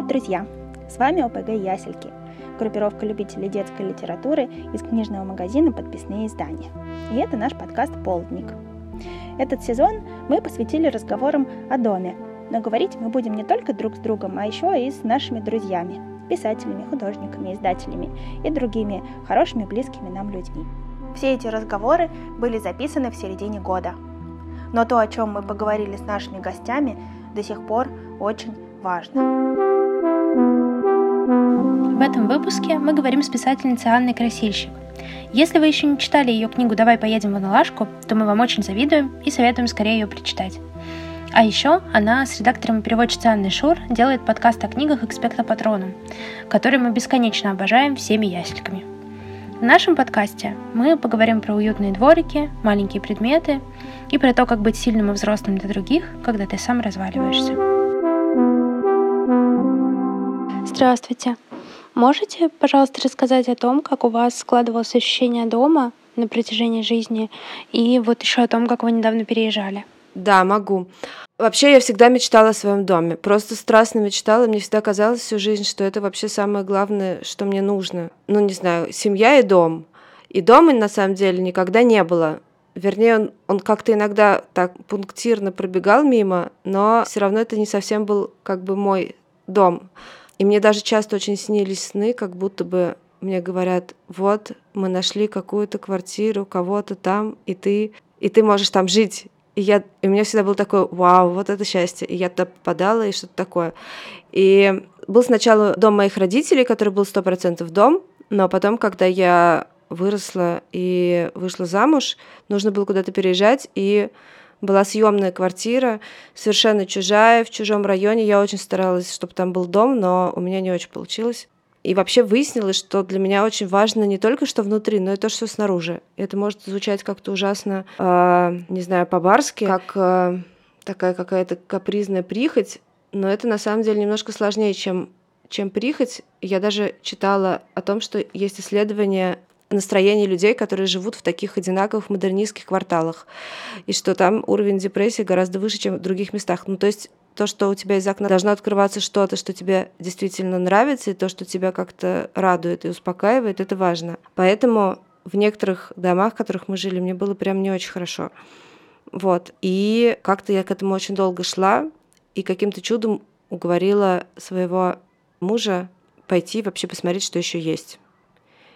Привет, друзья! С вами ОПГ «Ясельки», группировка любителей детской литературы из книжного магазина «Подписные издания». И это наш подкаст «Полдник». Этот сезон мы посвятили разговорам о доме, но говорить мы будем не только друг с другом, а еще и с нашими друзьями, писателями, художниками, издателями и другими хорошими, близкими нам людьми. Все эти разговоры были записаны в середине года. Но то, о чем мы поговорили с нашими гостями, до сих пор очень важно. В этом выпуске мы говорим с писательницей Анной Красильщик. Если вы еще не читали ее книгу «Давай поедем в Аналашку», то мы вам очень завидуем и советуем скорее ее прочитать. А еще она с редактором и переводчицей Анной Шур делает подкаст о книгах «Экспекта Патроном», который мы бесконечно обожаем всеми ясельками. В нашем подкасте мы поговорим про уютные дворики, маленькие предметы и про то, как быть сильным и взрослым для других, когда ты сам разваливаешься. Здравствуйте. Можете, пожалуйста, рассказать о том, как у вас складывалось ощущение дома на протяжении жизни, и вот еще о том, как вы недавно переезжали? Да, могу. Вообще я всегда мечтала о своем доме. Просто страстно мечтала. Мне всегда казалось всю жизнь, что это вообще самое главное, что мне нужно. Ну, не знаю, семья и дом. И дома на самом деле никогда не было. Вернее, он, он как-то иногда так пунктирно пробегал мимо, но все равно это не совсем был как бы мой дом. И мне даже часто очень снились сны, как будто бы мне говорят, вот мы нашли какую-то квартиру, кого-то там, и ты, и ты можешь там жить. И, я, и у меня всегда был такой, вау, вот это счастье. И я туда попадала, и что-то такое. И был сначала дом моих родителей, который был сто процентов дом, но потом, когда я выросла и вышла замуж, нужно было куда-то переезжать, и была съемная квартира, совершенно чужая, в чужом районе. Я очень старалась, чтобы там был дом, но у меня не очень получилось. И вообще выяснилось, что для меня очень важно не только что внутри, но и то, что снаружи. Это может звучать как-то ужасно, э, не знаю, по-барски, как э, такая какая-то капризная прихоть, но это на самом деле немножко сложнее, чем чем прихоть. Я даже читала о том, что есть исследования настроение людей, которые живут в таких одинаковых модернистских кварталах, и что там уровень депрессии гораздо выше, чем в других местах. Ну, то есть то, что у тебя из окна должно открываться что-то, что тебе действительно нравится, и то, что тебя как-то радует и успокаивает, это важно. Поэтому в некоторых домах, в которых мы жили, мне было прям не очень хорошо. Вот. И как-то я к этому очень долго шла, и каким-то чудом уговорила своего мужа пойти вообще посмотреть, что еще есть.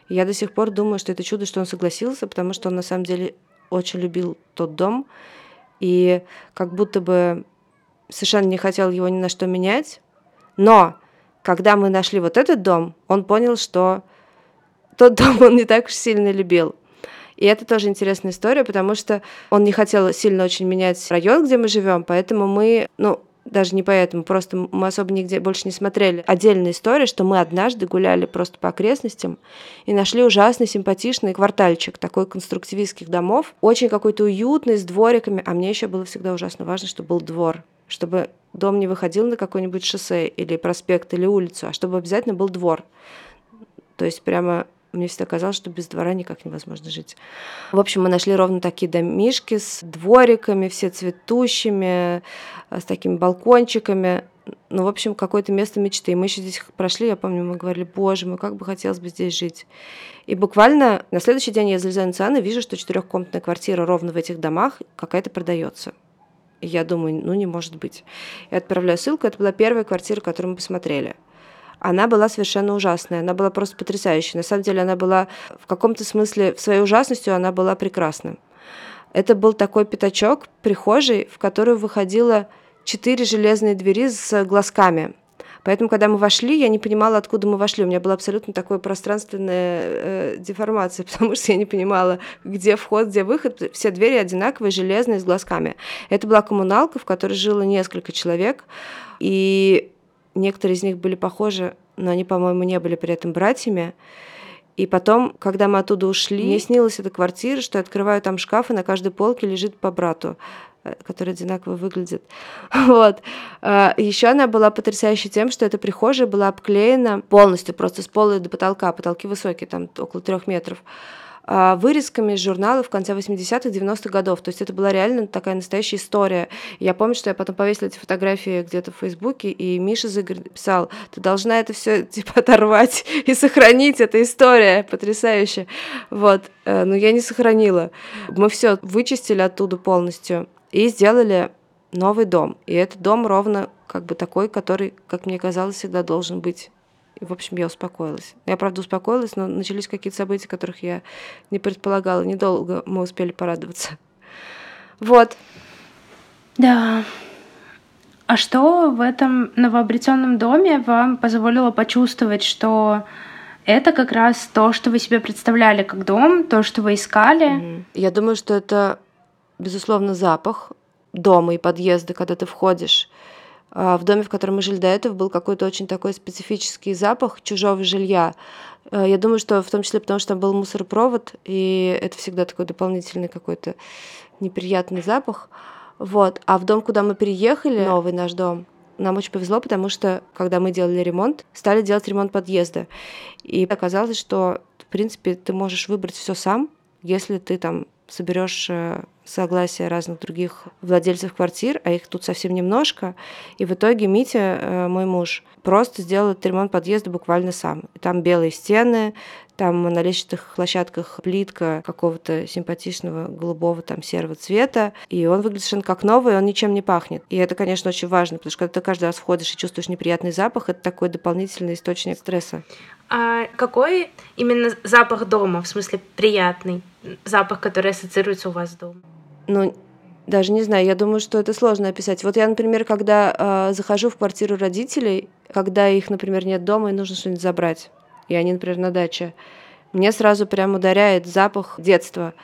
Я до сих пор думаю, что это чудо, что он согласился, потому что он на самом деле очень любил тот дом и как будто бы совершенно не хотел его ни на что менять. Но когда мы нашли вот этот дом, он понял, что тот дом он не так уж сильно любил. И это тоже интересная история, потому что он не хотел сильно очень менять район, где мы живем, поэтому мы, ну, даже не поэтому, просто мы особо нигде больше не смотрели. Отдельная история, что мы однажды гуляли просто по окрестностям и нашли ужасный симпатичный квартальчик такой конструктивистских домов, очень какой-то уютный, с двориками, а мне еще было всегда ужасно важно, чтобы был двор, чтобы дом не выходил на какой-нибудь шоссе или проспект или улицу, а чтобы обязательно был двор. То есть прямо мне всегда казалось, что без двора никак невозможно жить. В общем, мы нашли ровно такие домишки с двориками, все цветущими, э, с такими балкончиками. Ну, в общем, какое-то место мечты. И мы еще здесь прошли, я помню, мы говорили, боже мой, как бы хотелось бы здесь жить. И буквально на следующий день я залезаю на цены и вижу, что четырехкомнатная квартира ровно в этих домах какая-то продается. И я думаю, ну не может быть. Я отправляю ссылку, это была первая квартира, которую мы посмотрели она была совершенно ужасная. Она была просто потрясающая. На самом деле она была в каком-то смысле, в своей ужасностью она была прекрасна. Это был такой пятачок, прихожей, в которую выходило четыре железные двери с глазками. Поэтому, когда мы вошли, я не понимала, откуда мы вошли. У меня была абсолютно такая пространственная э, деформация, потому что я не понимала, где вход, где выход. Все двери одинаковые, железные, с глазками. Это была коммуналка, в которой жило несколько человек. И Некоторые из них были похожи, но они, по-моему, не были при этом братьями. И потом, когда мы оттуда ушли, мне снилась эта квартира, что я открываю там шкаф, и на каждой полке лежит по брату э, который одинаково выглядит. Вот. А, Еще она была потрясающей тем, что эта прихожая была обклеена полностью, просто с пола до потолка. Потолки высокие, там около трех метров. А, вырезками из журналов в конце 80-х, 90-х годов. То есть это была реально такая настоящая история. Я помню, что я потом повесила эти фотографии где-то в Фейсбуке, и Миша Зыгорь писал, ты должна это все типа оторвать и сохранить, эта история потрясающая. Вот, э, но я не сохранила. Мы все вычистили оттуда полностью и сделали новый дом. И этот дом ровно как бы такой, который, как мне казалось, всегда должен быть. И, в общем, я успокоилась. Я, правда, успокоилась, но начались какие-то события, которых я не предполагала. Недолго мы успели порадоваться. Вот. Да. А что в этом новообретенном доме вам позволило почувствовать, что это как раз то, что вы себе представляли как дом, то, что вы искали? Я думаю, что это, безусловно, запах дома и подъезда, когда ты входишь. А, в доме, в котором мы жили до этого, был какой-то очень такой специфический запах чужого жилья. А, я думаю, что в том числе потому, что там был мусоропровод, и это всегда такой дополнительный какой-то неприятный запах. Вот. А в дом, куда мы переехали, новый наш дом, нам очень повезло, потому что, когда мы делали ремонт, стали делать ремонт подъезда. И оказалось, что, в принципе, ты можешь выбрать все сам, если ты там соберешь э, согласие разных других владельцев квартир, а их тут совсем немножко. И в итоге Митя, э, мой муж, просто сделал этот ремонт подъезда буквально сам. Там белые стены, там на лестничных площадках плитка какого-то симпатичного голубого там серого цвета, и он выглядит совершенно как новый, он ничем не пахнет. И это, конечно, очень важно, потому что когда ты каждый раз входишь и чувствуешь неприятный запах, это такой дополнительный источник стресса. А какой именно запах дома, в смысле приятный запах, который ассоциируется у вас с домом? Ну, даже не знаю, я думаю, что это сложно описать. Вот я, например, когда э, захожу в квартиру родителей, когда их, например, нет дома и нужно что-нибудь забрать, и они, например, на даче, мне сразу прям ударяет запах детства,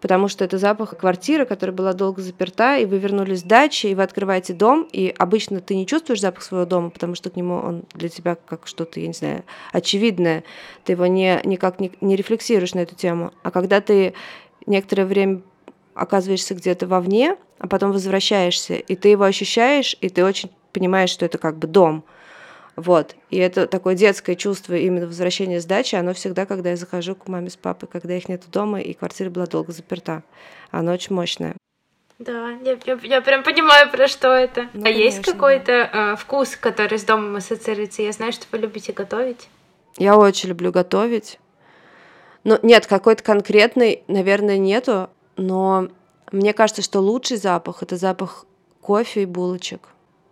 потому что это запах квартиры, которая была долго заперта, и вы вернулись с дачи, и вы открываете дом, и обычно ты не чувствуешь запах своего дома, потому что к нему он для тебя как что-то, я не знаю, очевидное, ты его не, никак не, не рефлексируешь на эту тему. А когда ты некоторое время оказываешься где-то вовне, а потом возвращаешься, и ты его ощущаешь, и ты очень понимаешь, что это как бы дом. Вот. И это такое детское чувство именно возвращения с дачи, оно всегда, когда я захожу к маме с папой, когда их нет дома, и квартира была долго заперта. Оно очень мощное. Да, я, я, я прям понимаю, про что это. Ну, а конечно, есть какой-то да. э, вкус, который с домом ассоциируется? Я знаю, что вы любите готовить. Я очень люблю готовить. Ну, нет, какой-то конкретный, наверное, нету но мне кажется, что лучший запах это запах кофе и булочек.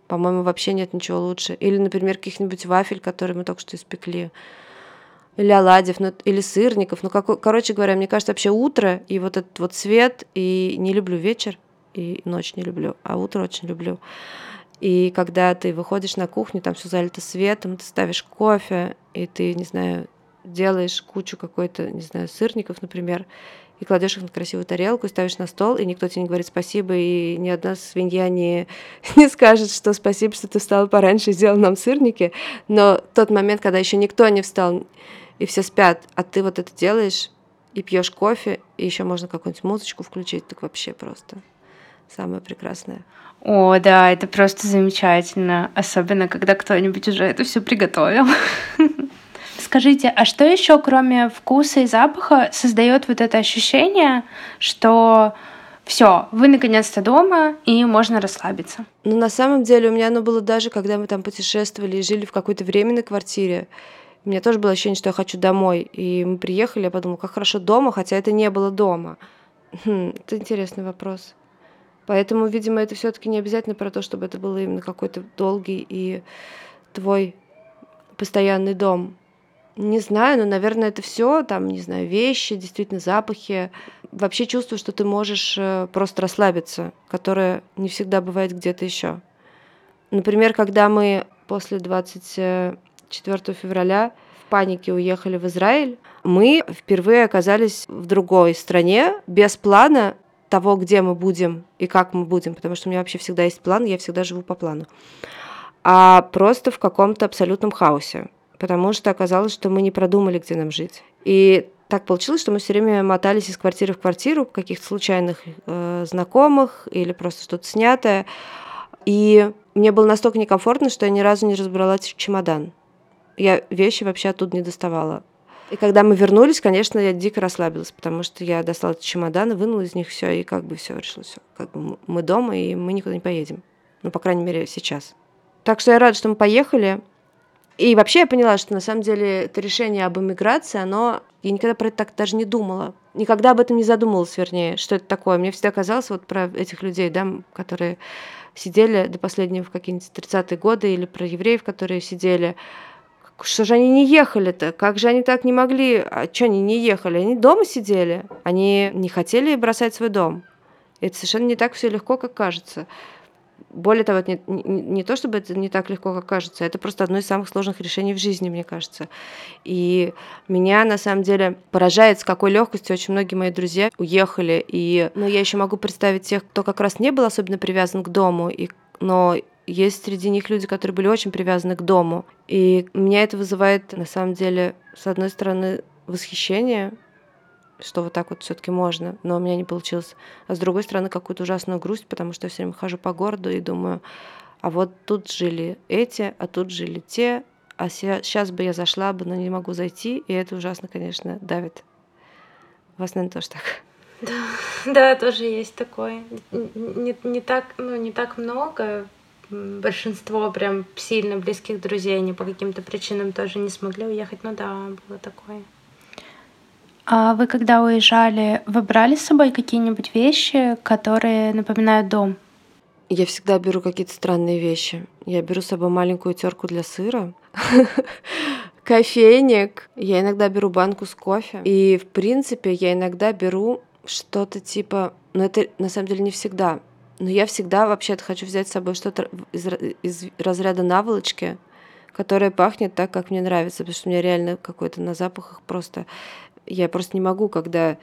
По-моему, вообще нет ничего лучше. Или, например, каких-нибудь вафель, которые мы только что испекли. Или оладьев, ну, или сырников. Ну, как, короче говоря, мне кажется, вообще утро и вот этот вот свет, и не люблю вечер, и ночь не люблю, а утро очень люблю. И когда ты выходишь на кухню, там все залито светом, ты ставишь кофе, и ты, не знаю, делаешь кучу какой-то, не знаю, сырников, например, и кладешь их на красивую тарелку, ставишь на стол, и никто тебе не говорит спасибо, и ни одна свинья не, не скажет, что спасибо, что ты встал пораньше и сделал нам сырники. Но тот момент, когда еще никто не встал, и все спят, а ты вот это делаешь, и пьешь кофе, и еще можно какую-нибудь музычку включить, так вообще просто самое прекрасное. О, да, это просто замечательно, особенно когда кто-нибудь уже это все приготовил. Скажите, а что еще, кроме вкуса и запаха, создает вот это ощущение, что все, вы наконец-то дома, и можно расслабиться. Ну, на самом деле, у меня оно было даже, когда мы там путешествовали и жили в какой-то временной квартире. У меня тоже было ощущение, что я хочу домой. И мы приехали, я подумала, как хорошо дома, хотя это не было дома. Хм, это интересный вопрос. Поэтому, видимо, это все-таки не обязательно про то, чтобы это было именно какой-то долгий и твой постоянный дом. Не знаю, но, наверное, это все, там, не знаю, вещи, действительно, запахи. Вообще чувствую, что ты можешь э, просто расслабиться, которое не всегда бывает где-то еще. Например, когда мы после 24 февраля в панике уехали в Израиль, мы впервые оказались в другой стране без плана того, где мы будем и как мы будем, потому что у меня вообще всегда есть план, я всегда живу по плану, а просто в каком-то абсолютном хаосе потому что оказалось, что мы не продумали, где нам жить. И так получилось, что мы все время мотались из квартиры в квартиру, каких-то случайных э, знакомых или просто что-то снятое. И мне было настолько некомфортно, что я ни разу не разбрала чемодан. Я вещи вообще оттуда не доставала. И когда мы вернулись, конечно, я дико расслабилась, потому что я достала чемоданы, вынула из них все, и как бы все решила, все. Как бы мы дома, и мы никуда не поедем. Ну, по крайней мере, сейчас. Так что я рада, что мы поехали. И вообще я поняла, что на самом деле это решение об эмиграции, оно... Я никогда про это так даже не думала. Никогда об этом не задумывалась, вернее, что это такое. Мне всегда казалось вот про этих людей, да, которые сидели до последнего в какие-нибудь 30-е годы, или про евреев, которые сидели что же они не ехали-то? Как же они так не могли? А что они не ехали? Они дома сидели. Они не хотели бросать свой дом. Это совершенно не так все легко, как кажется. Более того, это не, не, не то, чтобы это не так легко, как кажется, это просто одно из самых сложных решений в жизни, мне кажется. И меня на самом деле поражает, с какой легкостью очень многие мои друзья уехали. И ну, я еще могу представить тех, кто как раз не был особенно привязан к дому, и, но есть среди них люди, которые были очень привязаны к дому. И меня это вызывает, на самом деле, с одной стороны, восхищение, что вот так вот все-таки можно, но у меня не получилось. А с другой стороны, какую-то ужасную грусть, потому что я все время хожу по городу и думаю, а вот тут жили эти, а тут жили те, а сейчас бы я зашла бы, но не могу зайти, и это ужасно, конечно, давит. У вас, наверное, тоже так. Да, да, тоже есть такое. Не, не так, ну, не так много большинство прям сильно близких друзей, они по каким-то причинам тоже не смогли уехать. Ну да, было такое. А вы когда уезжали, вы брали с собой какие-нибудь вещи, которые напоминают дом? Я всегда беру какие-то странные вещи. Я беру с собой маленькую терку для сыра, кофейник. Я иногда беру банку с кофе. И, в принципе, я иногда беру что-то типа... Но это на самом деле не всегда. Но я всегда вообще-то хочу взять с собой что-то из, из разряда наволочки, которое пахнет так, как мне нравится, потому что у меня реально какой-то на запахах просто... Я просто не могу, когда...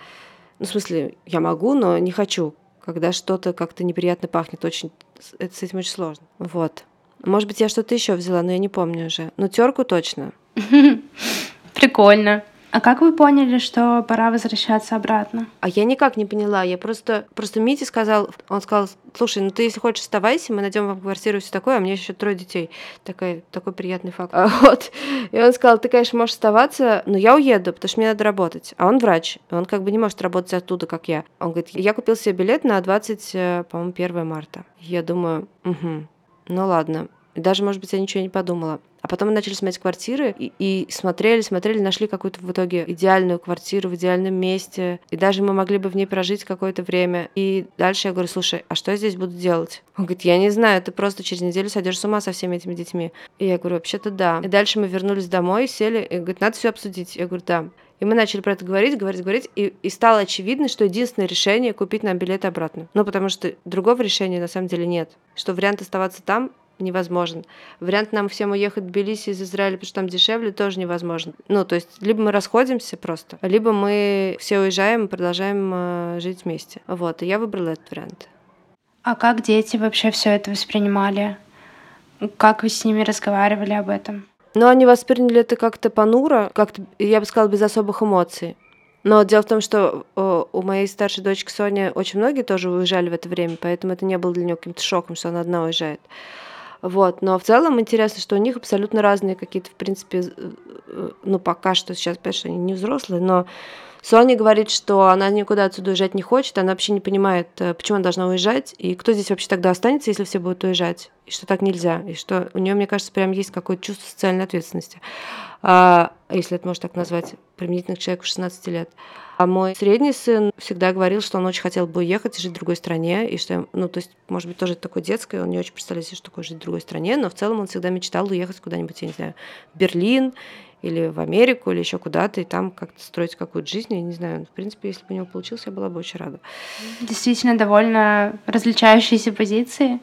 Ну, в смысле, я могу, но не хочу, когда что-то как-то неприятно пахнет. Очень... Это с этим очень сложно. Вот. Может быть, я что-то еще взяла, но я не помню уже. Но терку точно. Прикольно. А как вы поняли, что пора возвращаться обратно? А я никак не поняла. Я просто, просто Мите сказал, он сказал, слушай, ну ты если хочешь оставайся, мы найдем вам квартиру и все такое, а мне еще трое детей. Такой, такой приятный факт. А, вот. И он сказал, ты, конечно, можешь оставаться, но я уеду, потому что мне надо работать. А он врач, он как бы не может работать оттуда, как я. Он говорит, я купил себе билет на 20, э, по-моему, 1 марта. Я думаю, угу, ну ладно. Даже, может быть, я ничего не подумала. А потом мы начали смотреть квартиры и, и смотрели, смотрели, нашли какую-то в итоге идеальную квартиру в идеальном месте. И даже мы могли бы в ней прожить какое-то время. И дальше я говорю, слушай, а что я здесь буду делать? Он говорит, я не знаю, ты просто через неделю сойдешь с ума со всеми этими детьми. И я говорю, вообще-то да. И дальше мы вернулись домой, сели, и говорит, надо все обсудить. Я говорю, да. И мы начали про это говорить, говорить, говорить, и, и стало очевидно, что единственное решение купить нам билеты обратно. Ну, потому что другого решения на самом деле нет. Что вариант оставаться там невозможен. Вариант нам всем уехать в Тбилиси из Израиля, потому что там дешевле, тоже невозможно. Ну, то есть, либо мы расходимся просто, либо мы все уезжаем и продолжаем э, жить вместе. Вот, и я выбрала этот вариант. А как дети вообще все это воспринимали? Как вы с ними разговаривали об этом? Ну, они восприняли это как-то понуро, как-то, я бы сказала, без особых эмоций. Но дело в том, что э, у моей старшей дочки Сони очень многие тоже уезжали в это время, поэтому это не было для нее каким-то шоком, что она одна уезжает. Вот. Но в целом интересно, что у них абсолютно разные какие-то, в принципе, э, ну, пока что сейчас, что они не взрослые, но Соня говорит, что она никуда отсюда уезжать не хочет, она вообще не понимает, э, почему она должна уезжать, и кто здесь вообще тогда останется, если все будут уезжать, и что так нельзя, и что у нее, мне кажется, прям есть какое-то чувство социальной ответственности, а, если это можно так назвать, применительно к человеку 16 лет. А мой средний сын всегда говорил, что он очень хотел бы уехать и жить в другой стране, и что, ну, то есть, может быть, тоже такое детское, он не очень представляет себе, что такое жить в другой стране, но в целом он всегда мечтал уехать куда-нибудь, я не знаю, в Берлин или в Америку, или еще куда-то, и там как-то строить какую-то жизнь, я не знаю. В принципе, если бы у него получилось, я была бы очень рада. Действительно, довольно различающиеся позиции.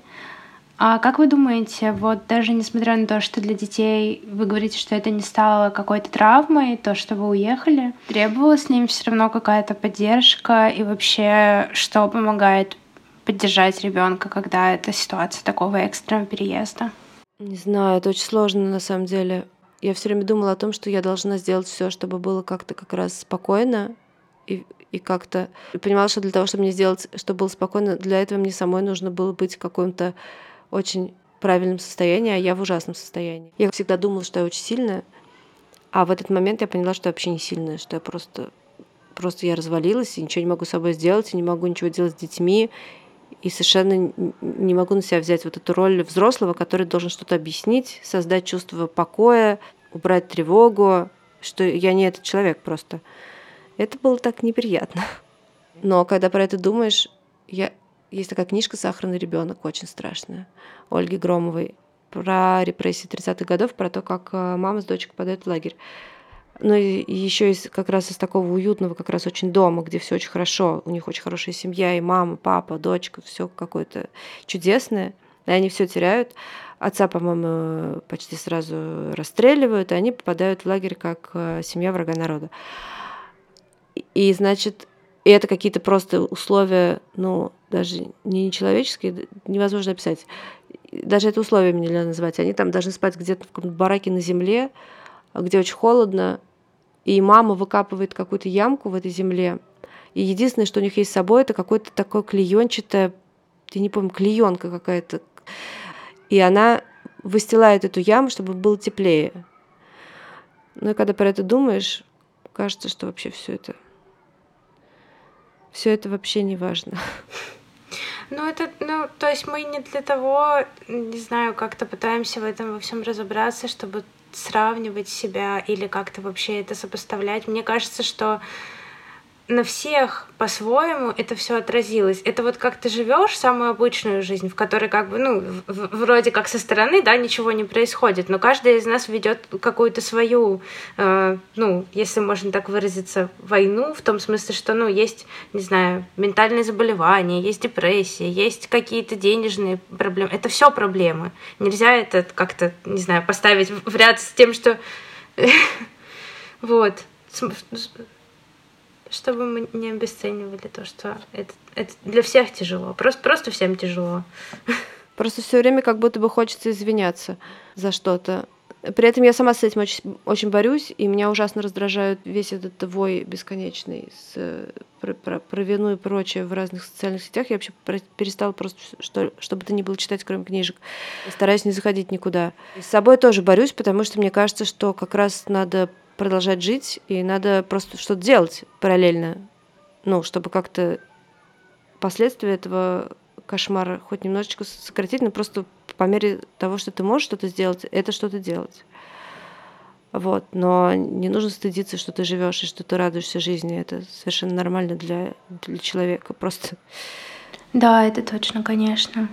А как вы думаете, вот даже несмотря на то, что для детей вы говорите, что это не стало какой-то травмой, то, что вы уехали, требовалась ли им все равно какая-то поддержка и вообще что помогает поддержать ребенка, когда это ситуация такого экстренного переезда? Не знаю, это очень сложно на самом деле. Я все время думала о том, что я должна сделать все, чтобы было как-то как раз спокойно и, и как-то понимала, что для того, чтобы мне сделать, чтобы было спокойно, для этого мне самой нужно было быть в каком-то очень правильном состоянии, а я в ужасном состоянии. Я всегда думала, что я очень сильная, А в этот момент я поняла, что я вообще не сильная, что я просто, просто я развалилась, и ничего не могу с собой сделать, и не могу ничего делать с детьми, и совершенно не могу на себя взять вот эту роль взрослого, который должен что-то объяснить, создать чувство покоя, убрать тревогу, что я не этот человек просто. Это было так неприятно. Но когда про это думаешь, я... есть такая книжка «Сахарный ребенок», очень страшная, Ольги Громовой, про репрессии 30-х годов, про то, как э, мама с дочкой попадают в лагерь. И еще из как раз из такого уютного, как раз очень дома, где все очень хорошо, у них очень хорошая семья, и мама, папа, дочка, все какое-то чудесное, и они все теряют. Отца, по-моему, почти сразу расстреливают, и они попадают в лагерь как э, семья врага народа. И, значит, и это какие-то просто условия, ну, даже не нечеловеческие, невозможно описать. Даже это условиями нельзя называть. Они там должны спать где-то в каком-то бараке на земле, где очень холодно, и мама выкапывает какую-то ямку в этой земле, и единственное, что у них есть с собой, это какое-то такое клеенчатое, я не помню, клеенка какая-то, и она выстилает эту яму, чтобы было теплее. Ну и когда про это думаешь, кажется, что вообще все это все это вообще не важно. Ну, это, ну, то есть мы не для того, не знаю, как-то пытаемся в этом во всем разобраться, чтобы сравнивать себя или как-то вообще это сопоставлять. Мне кажется, что на всех по-своему это все отразилось. Это вот как ты живешь самую обычную жизнь, в которой как бы, ну, вроде как со стороны, да, ничего не происходит, но каждый из нас ведет какую-то свою, э, ну, если можно так выразиться, войну, в том смысле, что, ну, есть, не знаю, ментальные заболевания, есть депрессия, есть какие-то денежные проблемы. Это все проблемы. Нельзя это как-то, не знаю, поставить в ряд с тем, что... Вот чтобы мы не обесценивали то, что это, это для всех тяжело. Просто, просто всем тяжело. Просто все время как будто бы хочется извиняться за что-то. При этом я сама с этим очень, очень борюсь, и меня ужасно раздражает весь этот вой бесконечный с, про, про, про вину и прочее в разных социальных сетях. Я вообще перестала просто, что, чтобы это не было читать, кроме книжек. Стараюсь не заходить никуда. И с собой тоже борюсь, потому что мне кажется, что как раз надо продолжать жить, и надо просто что-то делать параллельно, ну, чтобы как-то последствия этого кошмара хоть немножечко сократить, но просто по мере того, что ты можешь что-то сделать, это что-то делать. Вот. Но не нужно стыдиться, что ты живешь и что ты радуешься жизни. Это совершенно нормально для, для человека. Просто. Да, это точно, конечно.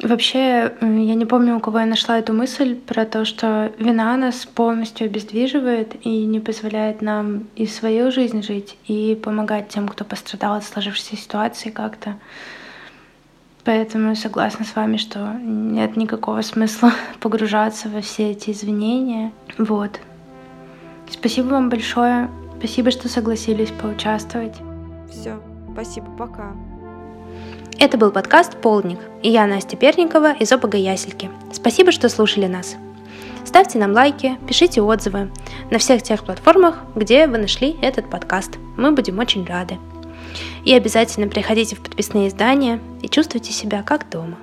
Вообще, я не помню, у кого я нашла эту мысль про то, что вина нас полностью обездвиживает и не позволяет нам и свою жизнь жить, и помогать тем, кто пострадал от сложившейся ситуации как-то. Поэтому согласна с вами, что нет никакого смысла погружаться во все эти извинения. Вот. Спасибо вам большое. Спасибо, что согласились поучаствовать. Все, спасибо, пока. Это был подкаст «Полдник» и я, Настя Перникова из ОПГ Ясельки. Спасибо, что слушали нас. Ставьте нам лайки, пишите отзывы на всех тех платформах, где вы нашли этот подкаст. Мы будем очень рады. И обязательно приходите в подписные издания и чувствуйте себя как дома.